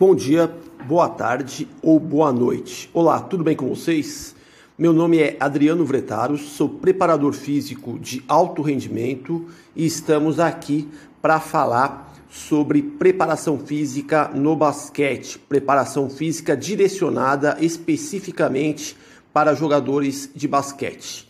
Bom dia, boa tarde ou boa noite. Olá, tudo bem com vocês? Meu nome é Adriano Vretaros, sou preparador físico de alto rendimento e estamos aqui para falar sobre preparação física no basquete, preparação física direcionada especificamente para jogadores de basquete.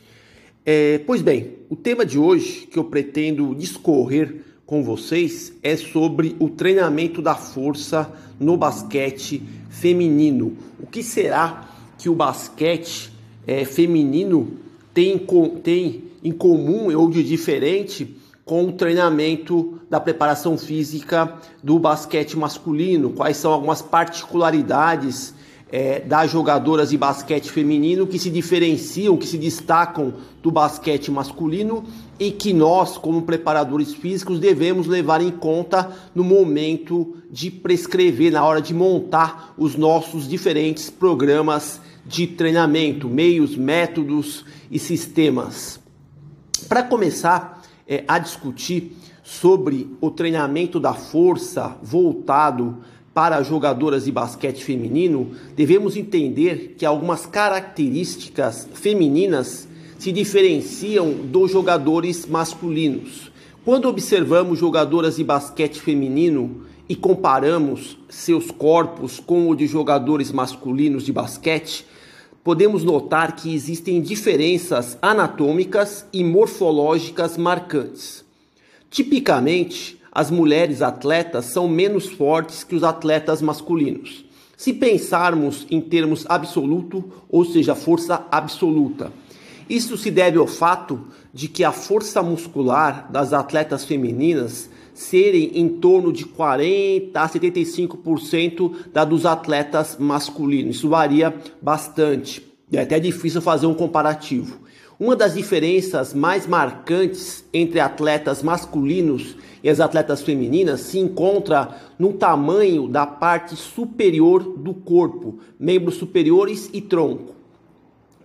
É, pois bem, o tema de hoje que eu pretendo discorrer com vocês é sobre o treinamento da força no basquete feminino. O que será que o basquete é, feminino tem, tem em comum ou de diferente com o treinamento da preparação física do basquete masculino? Quais são algumas particularidades é, das jogadoras de basquete feminino que se diferenciam, que se destacam do basquete masculino e que nós, como preparadores físicos, devemos levar em conta no momento de prescrever, na hora de montar os nossos diferentes programas de treinamento, meios, métodos e sistemas. Para começar é, a discutir sobre o treinamento da força voltado para jogadoras de basquete feminino, devemos entender que algumas características femininas se diferenciam dos jogadores masculinos. Quando observamos jogadoras de basquete feminino e comparamos seus corpos com o de jogadores masculinos de basquete, podemos notar que existem diferenças anatômicas e morfológicas marcantes. Tipicamente, as mulheres atletas são menos fortes que os atletas masculinos. Se pensarmos em termos absoluto, ou seja, força absoluta, isso se deve ao fato de que a força muscular das atletas femininas serem em torno de 40 a 75% da dos atletas masculinos. Isso varia bastante. É até difícil fazer um comparativo. Uma das diferenças mais marcantes entre atletas masculinos e as atletas femininas se encontra no tamanho da parte superior do corpo, membros superiores e tronco.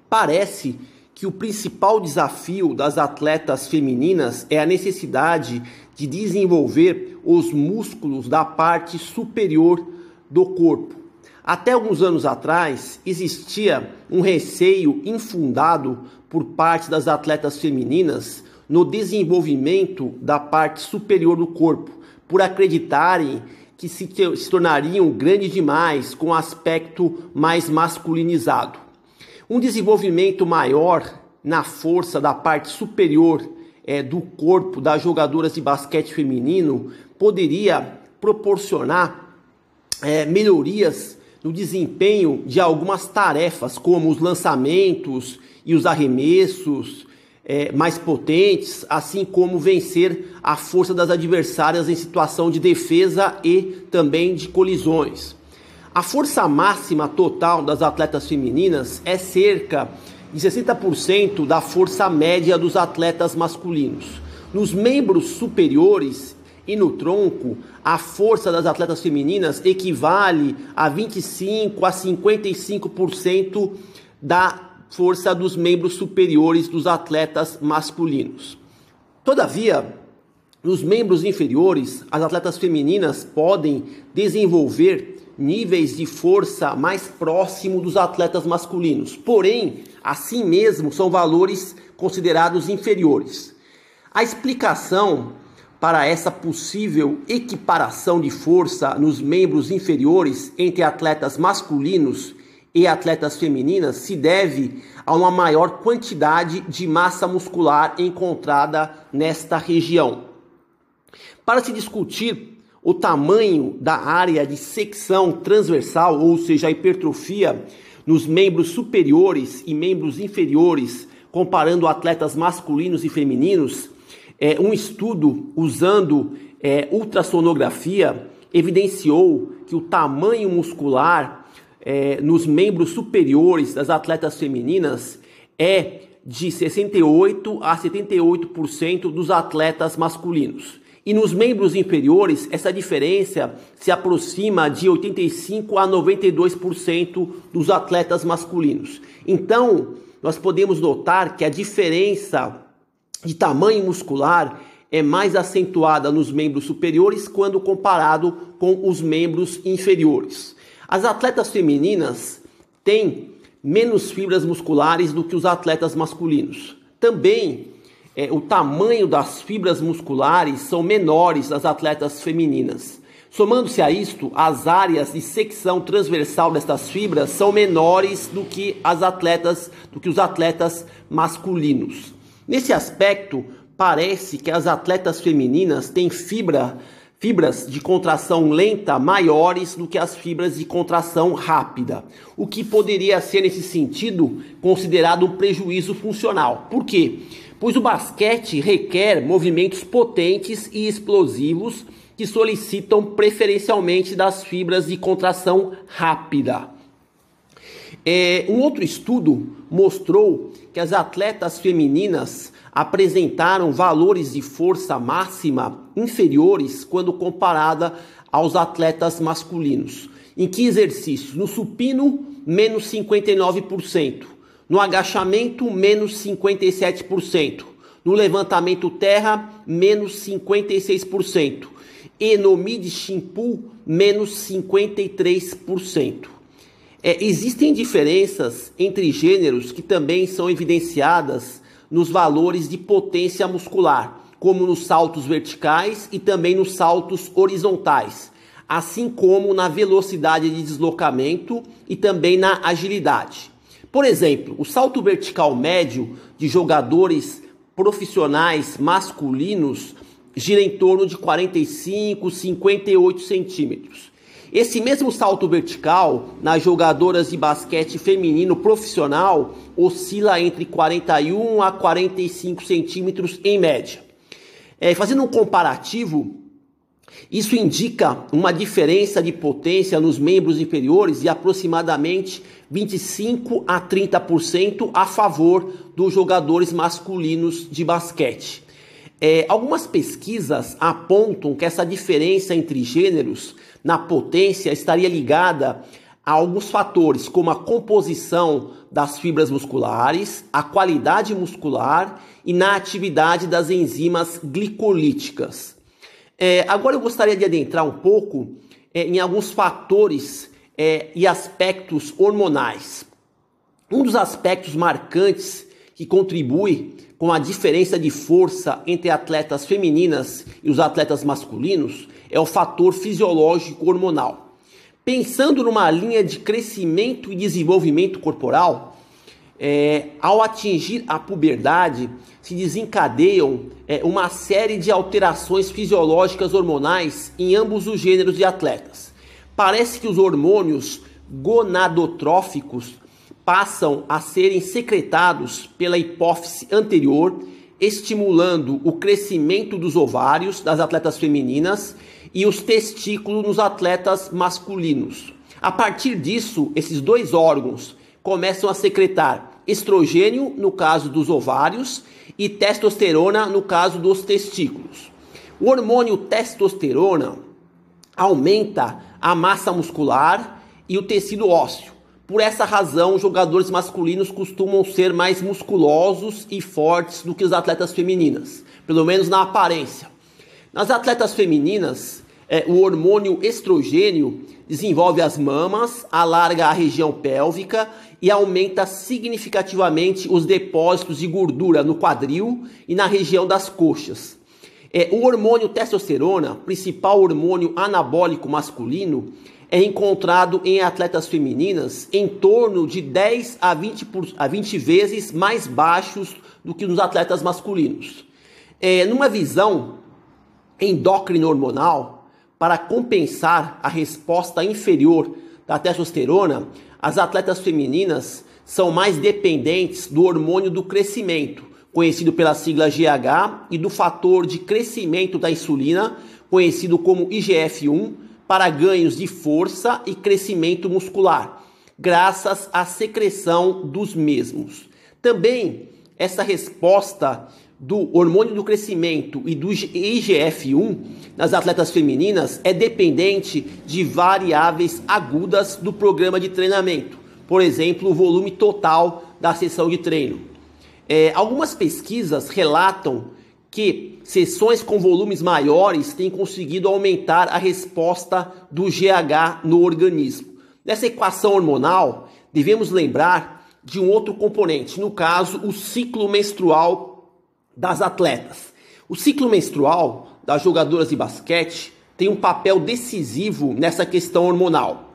Parece que o principal desafio das atletas femininas é a necessidade de desenvolver os músculos da parte superior do corpo. Até alguns anos atrás, existia um receio infundado por parte das atletas femininas no desenvolvimento da parte superior do corpo, por acreditarem que se, se tornariam grandes demais com aspecto mais masculinizado. Um desenvolvimento maior na força da parte superior é, do corpo das jogadoras de basquete feminino poderia proporcionar é, melhorias no desempenho de algumas tarefas, como os lançamentos e os arremessos é, mais potentes, assim como vencer a força das adversárias em situação de defesa e também de colisões. A força máxima total das atletas femininas é cerca de 60% da força média dos atletas masculinos. Nos membros superiores e no tronco, a força das atletas femininas equivale a 25 a 55% da força dos membros superiores dos atletas masculinos. Todavia, nos membros inferiores, as atletas femininas podem desenvolver níveis de força mais próximo dos atletas masculinos. Porém, assim mesmo são valores considerados inferiores. A explicação para essa possível equiparação de força nos membros inferiores entre atletas masculinos e atletas femininas se deve a uma maior quantidade de massa muscular encontrada nesta região. Para se discutir o tamanho da área de secção transversal, ou seja, a hipertrofia nos membros superiores e membros inferiores, comparando atletas masculinos e femininos, é, um estudo usando é, ultrassonografia evidenciou que o tamanho muscular é, nos membros superiores das atletas femininas é de 68 a 78% dos atletas masculinos. E nos membros inferiores, essa diferença se aproxima de 85 a 92% dos atletas masculinos. Então, nós podemos notar que a diferença de tamanho muscular é mais acentuada nos membros superiores quando comparado com os membros inferiores. As atletas femininas têm menos fibras musculares do que os atletas masculinos. Também é, o tamanho das fibras musculares são menores das atletas femininas. Somando-se a isto, as áreas de secção transversal destas fibras são menores do que as atletas, do que os atletas masculinos. Nesse aspecto, parece que as atletas femininas têm fibra, fibras de contração lenta maiores do que as fibras de contração rápida, o que poderia ser nesse sentido considerado um prejuízo funcional. Por quê? Pois o basquete requer movimentos potentes e explosivos que solicitam preferencialmente das fibras de contração rápida. É, um outro estudo mostrou que as atletas femininas apresentaram valores de força máxima inferiores quando comparada aos atletas masculinos. Em que exercícios? No supino, menos 59%. No agachamento, menos 57%. No levantamento terra, menos 56% e no mid-shimpu menos 53%. É, existem diferenças entre gêneros que também são evidenciadas nos valores de potência muscular, como nos saltos verticais e também nos saltos horizontais, assim como na velocidade de deslocamento e também na agilidade. Por exemplo, o salto vertical médio de jogadores profissionais masculinos gira em torno de 45, 58 centímetros. Esse mesmo salto vertical nas jogadoras de basquete feminino profissional oscila entre 41 a 45 centímetros em média. É, fazendo um comparativo, isso indica uma diferença de potência nos membros inferiores de aproximadamente 25 a 30% a favor dos jogadores masculinos de basquete. É, algumas pesquisas apontam que essa diferença entre gêneros na potência estaria ligada a alguns fatores, como a composição das fibras musculares, a qualidade muscular e na atividade das enzimas glicolíticas. É, agora eu gostaria de adentrar um pouco é, em alguns fatores é, e aspectos hormonais. Um dos aspectos marcantes que contribui com a diferença de força entre atletas femininas e os atletas masculinos é o fator fisiológico hormonal. Pensando numa linha de crescimento e desenvolvimento corporal, é, ao atingir a puberdade, se desencadeiam é, uma série de alterações fisiológicas hormonais em ambos os gêneros de atletas. Parece que os hormônios gonadotróficos passam a serem secretados pela hipófise anterior, estimulando o crescimento dos ovários das atletas femininas e os testículos nos atletas masculinos. A partir disso, esses dois órgãos começam a secretar estrogênio no caso dos ovários e testosterona no caso dos testículos. O hormônio testosterona aumenta a massa muscular e o tecido ósseo por essa razão, jogadores masculinos costumam ser mais musculosos e fortes do que os atletas femininas, pelo menos na aparência. Nas atletas femininas, é, o hormônio estrogênio desenvolve as mamas, alarga a região pélvica e aumenta significativamente os depósitos de gordura no quadril e na região das coxas. É, o hormônio testosterona, principal hormônio anabólico masculino, é encontrado em atletas femininas em torno de 10 a 20, por, a 20 vezes mais baixos do que nos atletas masculinos. É, numa visão endócrino hormonal, para compensar a resposta inferior da testosterona, as atletas femininas são mais dependentes do hormônio do crescimento, conhecido pela sigla GH, e do fator de crescimento da insulina, conhecido como IGF-1, para ganhos de força e crescimento muscular, graças à secreção dos mesmos. Também essa resposta do hormônio do crescimento e do IGF-1 nas atletas femininas é dependente de variáveis agudas do programa de treinamento, por exemplo, o volume total da sessão de treino. É, algumas pesquisas relatam que sessões com volumes maiores têm conseguido aumentar a resposta do GH no organismo. Nessa equação hormonal, devemos lembrar de um outro componente, no caso, o ciclo menstrual das atletas. O ciclo menstrual das jogadoras de basquete tem um papel decisivo nessa questão hormonal.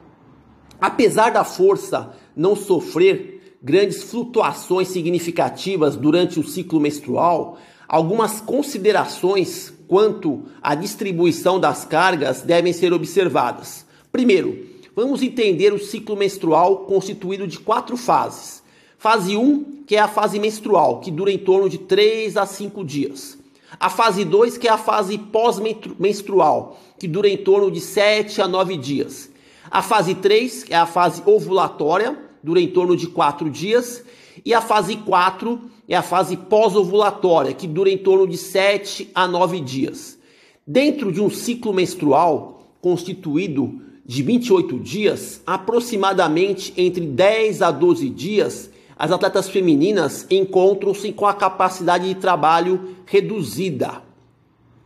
Apesar da força não sofrer grandes flutuações significativas durante o ciclo menstrual, algumas considerações quanto à distribuição das cargas devem ser observadas. Primeiro, vamos entender o ciclo menstrual constituído de quatro fases. Fase 1, que é a fase menstrual, que dura em torno de 3 a 5 dias. A fase 2, que é a fase pós-menstrual, que dura em torno de 7 a 9 dias. A fase 3, que é a fase ovulatória, dura em torno de 4 dias. E a fase 4 é a fase pós-ovulatória, que dura em torno de 7 a 9 dias. Dentro de um ciclo menstrual constituído de 28 dias, aproximadamente entre 10 a 12 dias, as atletas femininas encontram-se com a capacidade de trabalho reduzida.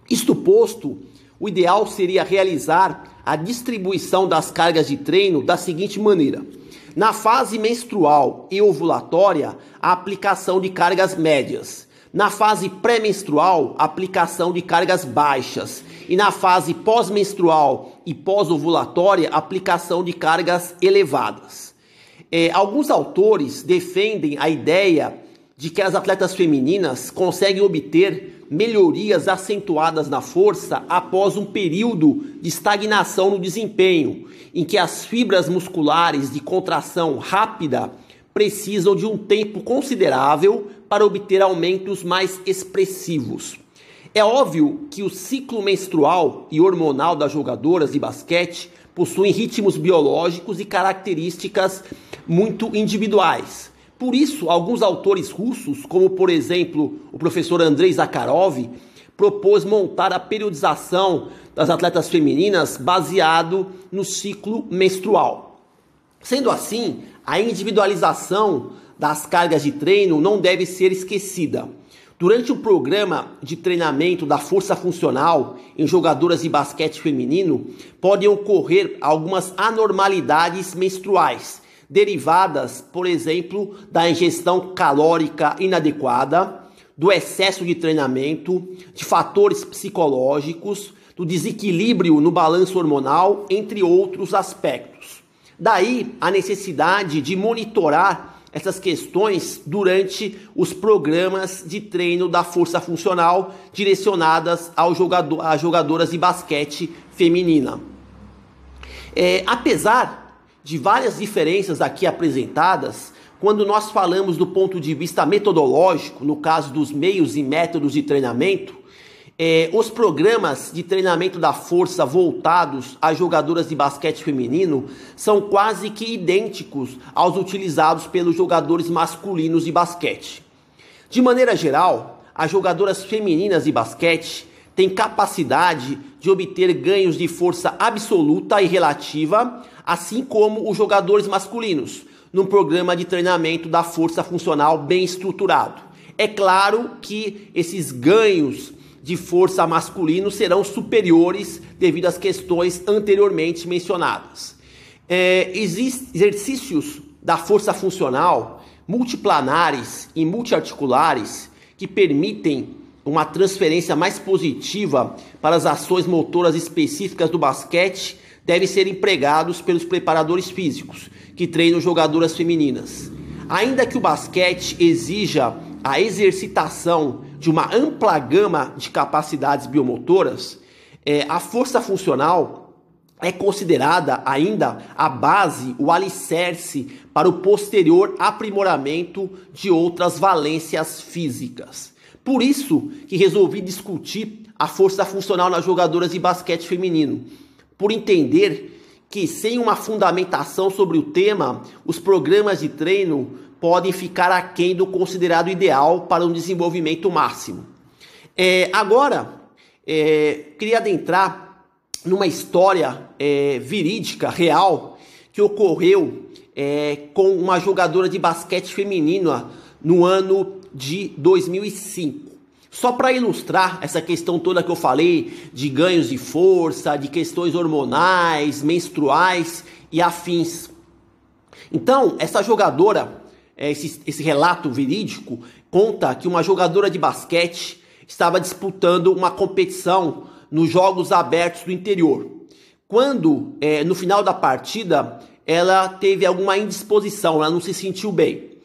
Isto posto, o ideal seria realizar a distribuição das cargas de treino da seguinte maneira: na fase menstrual e ovulatória, a aplicação de cargas médias. Na fase pré-menstrual, aplicação de cargas baixas. E na fase pós-menstrual e pós-ovulatória, aplicação de cargas elevadas. É, alguns autores defendem a ideia de que as atletas femininas conseguem obter melhorias acentuadas na força após um período de estagnação no desempenho, em que as fibras musculares de contração rápida precisam de um tempo considerável para obter aumentos mais expressivos. É óbvio que o ciclo menstrual e hormonal das jogadoras de basquete possuem ritmos biológicos e características muito individuais. Por isso, alguns autores russos, como por exemplo o professor Andrei Zakharov, propôs montar a periodização das atletas femininas baseado no ciclo menstrual. Sendo assim, a individualização das cargas de treino não deve ser esquecida. Durante o programa de treinamento da força funcional em jogadoras de basquete feminino, podem ocorrer algumas anormalidades menstruais derivadas, por exemplo, da ingestão calórica inadequada, do excesso de treinamento, de fatores psicológicos, do desequilíbrio no balanço hormonal, entre outros aspectos. Daí a necessidade de monitorar essas questões durante os programas de treino da força funcional direcionadas ao jogador, a jogadoras de basquete feminina. É, apesar de várias diferenças aqui apresentadas, quando nós falamos do ponto de vista metodológico, no caso dos meios e métodos de treinamento, é, os programas de treinamento da força voltados a jogadoras de basquete feminino são quase que idênticos aos utilizados pelos jogadores masculinos de basquete. De maneira geral, as jogadoras femininas de basquete têm capacidade de obter ganhos de força absoluta e relativa assim como os jogadores masculinos, num programa de treinamento da força funcional bem estruturado. É claro que esses ganhos de força masculino serão superiores devido às questões anteriormente mencionadas. É, existem exercícios da força funcional multiplanares e multiarticulares que permitem uma transferência mais positiva para as ações motoras específicas do basquete devem ser empregados pelos preparadores físicos que treinam jogadoras femininas. Ainda que o basquete exija a exercitação de uma ampla gama de capacidades biomotoras, é, a força funcional é considerada ainda a base, o alicerce para o posterior aprimoramento de outras valências físicas. Por isso que resolvi discutir a força funcional nas jogadoras de basquete feminino por entender que sem uma fundamentação sobre o tema, os programas de treino podem ficar aquém do considerado ideal para um desenvolvimento máximo. É, agora, é, queria adentrar numa história é, verídica, real, que ocorreu é, com uma jogadora de basquete feminina no ano de 2005. Só para ilustrar essa questão toda que eu falei de ganhos de força, de questões hormonais, menstruais e afins. Então, essa jogadora, é, esse, esse relato verídico, conta que uma jogadora de basquete estava disputando uma competição nos Jogos Abertos do interior. Quando, é, no final da partida, ela teve alguma indisposição, ela não se sentiu bem.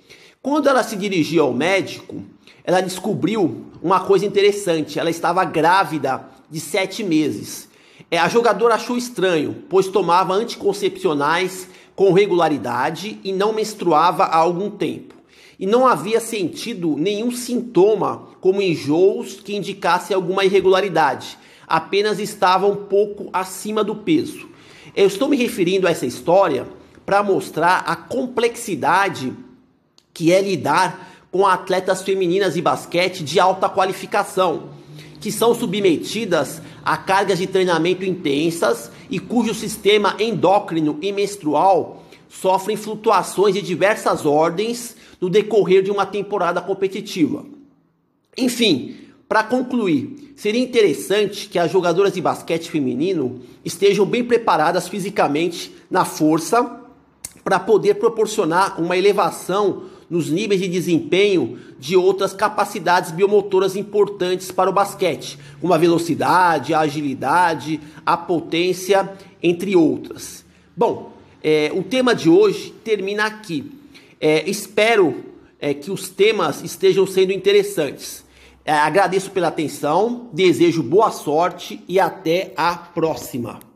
Quando ela se dirigiu ao médico, ela descobriu uma coisa interessante: ela estava grávida de sete meses. É, a jogadora achou estranho, pois tomava anticoncepcionais com regularidade e não menstruava há algum tempo. E não havia sentido nenhum sintoma, como enjoos, que indicasse alguma irregularidade. Apenas estava um pouco acima do peso. Eu estou me referindo a essa história para mostrar a complexidade que é lidar com atletas femininas de basquete de alta qualificação, que são submetidas a cargas de treinamento intensas e cujo sistema endócrino e menstrual sofrem flutuações de diversas ordens no decorrer de uma temporada competitiva. Enfim, para concluir, seria interessante que as jogadoras de basquete feminino estejam bem preparadas fisicamente na força para poder proporcionar uma elevação nos níveis de desempenho de outras capacidades biomotoras importantes para o basquete, como a velocidade, a agilidade, a potência, entre outras. Bom, é, o tema de hoje termina aqui. É, espero é, que os temas estejam sendo interessantes. É, agradeço pela atenção, desejo boa sorte e até a próxima.